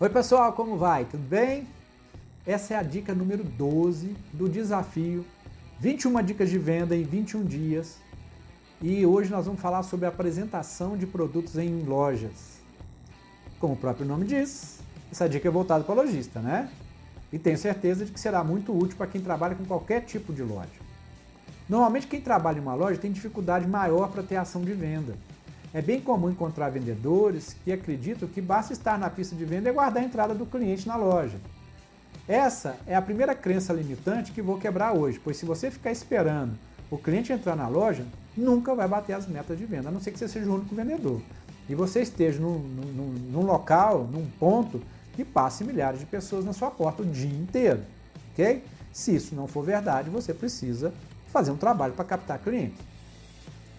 Oi pessoal, como vai? Tudo bem? Essa é a dica número 12 do desafio 21 dicas de venda em 21 dias. E hoje nós vamos falar sobre apresentação de produtos em lojas. Como o próprio nome diz, essa dica é voltada para lojista, né? E tenho certeza de que será muito útil para quem trabalha com qualquer tipo de loja. Normalmente quem trabalha em uma loja tem dificuldade maior para ter ação de venda. É bem comum encontrar vendedores que acreditam que basta estar na pista de venda e guardar a entrada do cliente na loja. Essa é a primeira crença limitante que vou quebrar hoje, pois se você ficar esperando o cliente entrar na loja, nunca vai bater as metas de venda, a não ser que você seja o único vendedor. E você esteja num, num, num local, num ponto, que passe milhares de pessoas na sua porta o dia inteiro. Ok? Se isso não for verdade, você precisa fazer um trabalho para captar clientes.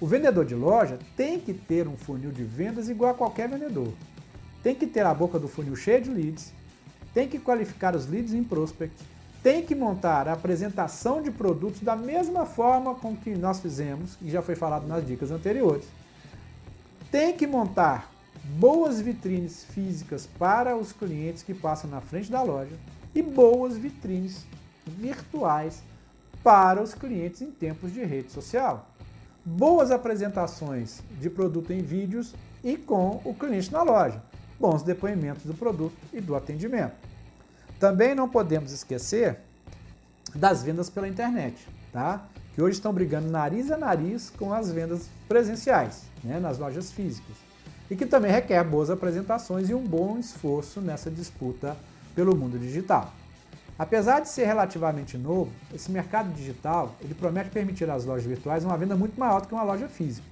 O vendedor de loja tem que ter um funil de vendas igual a qualquer vendedor. Tem que ter a boca do funil cheia de leads, tem que qualificar os leads em prospect, tem que montar a apresentação de produtos da mesma forma com que nós fizemos, e já foi falado nas dicas anteriores. Tem que montar boas vitrines físicas para os clientes que passam na frente da loja e boas vitrines virtuais para os clientes em tempos de rede social boas apresentações de produto em vídeos e com o cliente na loja, bons depoimentos do produto e do atendimento. Também não podemos esquecer das vendas pela internet, tá? Que hoje estão brigando nariz a nariz com as vendas presenciais, né, nas lojas físicas. E que também requer boas apresentações e um bom esforço nessa disputa pelo mundo digital. Apesar de ser relativamente novo, esse mercado digital ele promete permitir às lojas virtuais uma venda muito maior do que uma loja física.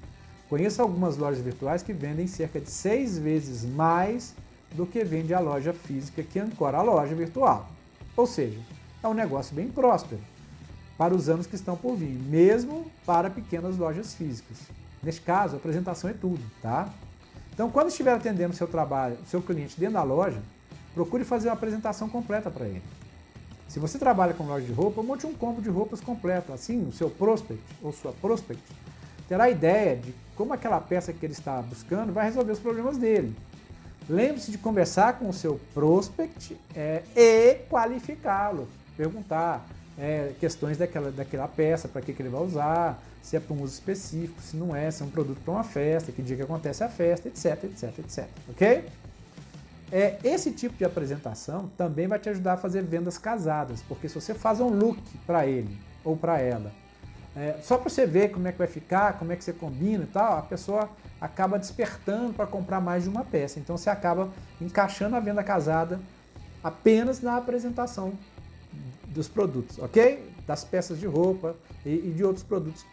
Conheço algumas lojas virtuais que vendem cerca de seis vezes mais do que vende a loja física que ancora a loja virtual. Ou seja, é um negócio bem próspero para os anos que estão por vir, mesmo para pequenas lojas físicas. Neste caso, a apresentação é tudo, tá? Então, quando estiver atendendo seu trabalho, seu cliente dentro da loja, procure fazer uma apresentação completa para ele. Se você trabalha com loja de roupa, monte um combo de roupas completo. Assim, o seu prospect ou sua prospect terá ideia de como aquela peça que ele está buscando vai resolver os problemas dele. Lembre-se de conversar com o seu prospect é, e qualificá-lo. Perguntar é, questões daquela, daquela peça, para que, que ele vai usar, se é para um uso específico, se não é, se é um produto para uma festa, que dia que acontece a festa, etc, etc, etc. Ok? É, esse tipo de apresentação também vai te ajudar a fazer vendas casadas, porque se você faz um look para ele ou para ela, é, só para você ver como é que vai ficar, como é que você combina e tal, a pessoa acaba despertando para comprar mais de uma peça. Então você acaba encaixando a venda casada apenas na apresentação dos produtos, ok? Das peças de roupa e, e de outros produtos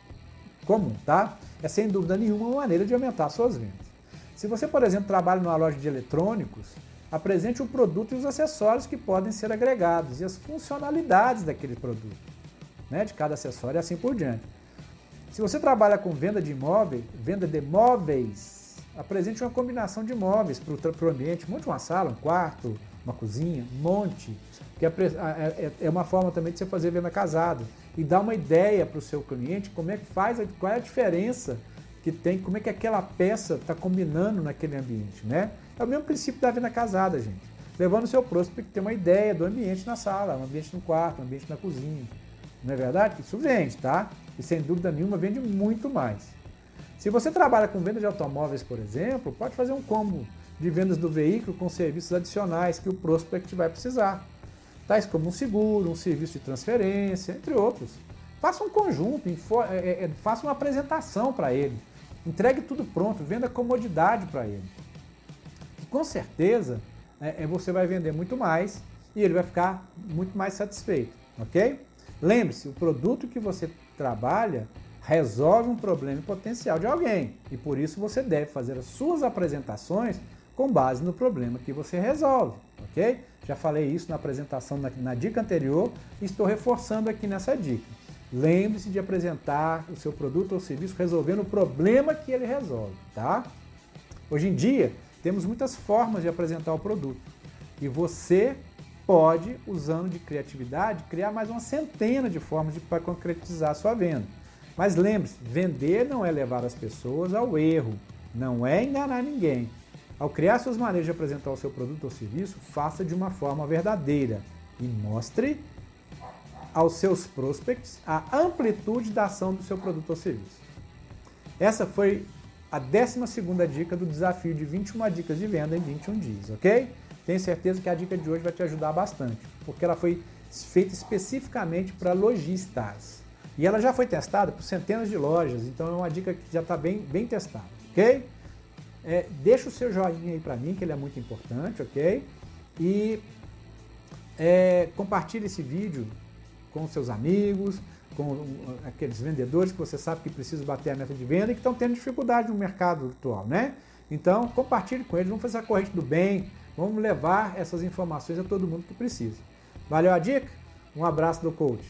comuns, tá? É sem dúvida nenhuma uma maneira de aumentar suas vendas. Se você, por exemplo, trabalha numa loja de eletrônicos, apresente o produto e os acessórios que podem ser agregados e as funcionalidades daquele produto, né, de cada acessório e assim por diante. Se você trabalha com venda de imóveis, venda de móveis, apresente uma combinação de móveis para o ambiente, monte uma sala, um quarto, uma cozinha, monte, que é, é, é uma forma também de você fazer venda casada e dar uma ideia para o seu cliente como é que faz, qual é a diferença que tem, como é que aquela peça está combinando naquele ambiente, né? É o mesmo princípio da venda casada, gente. Levando o seu prospect ter uma ideia do ambiente na sala, um ambiente no quarto, um ambiente na cozinha. Não é verdade? Isso vende, tá? E sem dúvida nenhuma vende muito mais. Se você trabalha com venda de automóveis, por exemplo, pode fazer um combo de vendas do veículo com serviços adicionais que o prospect vai precisar. Tais como um seguro, um serviço de transferência, entre outros. Faça um conjunto, é, é, faça uma apresentação para ele Entregue tudo pronto, venda comodidade para ele. E com certeza é, é, você vai vender muito mais e ele vai ficar muito mais satisfeito, ok? Lembre-se, o produto que você trabalha resolve um problema potencial de alguém e por isso você deve fazer as suas apresentações com base no problema que você resolve, ok? Já falei isso na apresentação na, na dica anterior e estou reforçando aqui nessa dica. Lembre-se de apresentar o seu produto ou serviço resolvendo o problema que ele resolve, tá? Hoje em dia, temos muitas formas de apresentar o produto. E você pode, usando de criatividade, criar mais uma centena de formas para concretizar a sua venda. Mas lembre-se, vender não é levar as pessoas ao erro, não é enganar ninguém. Ao criar suas maneiras de apresentar o seu produto ou serviço, faça de uma forma verdadeira e mostre aos seus prospects a amplitude da ação do seu produto ou serviço. Essa foi a 12 dica do desafio de 21 dicas de venda em 21 dias, ok? Tenho certeza que a dica de hoje vai te ajudar bastante, porque ela foi feita especificamente para lojistas. E ela já foi testada por centenas de lojas, então é uma dica que já está bem, bem testada, ok? É, deixa o seu joinha aí para mim, que ele é muito importante, ok? E é, compartilhe esse vídeo com seus amigos, com aqueles vendedores que você sabe que precisam bater a meta de venda e que estão tendo dificuldade no mercado atual, né? Então, compartilhe com eles, vamos fazer a corrente do bem, vamos levar essas informações a todo mundo que precisa. Valeu a dica? Um abraço do coach.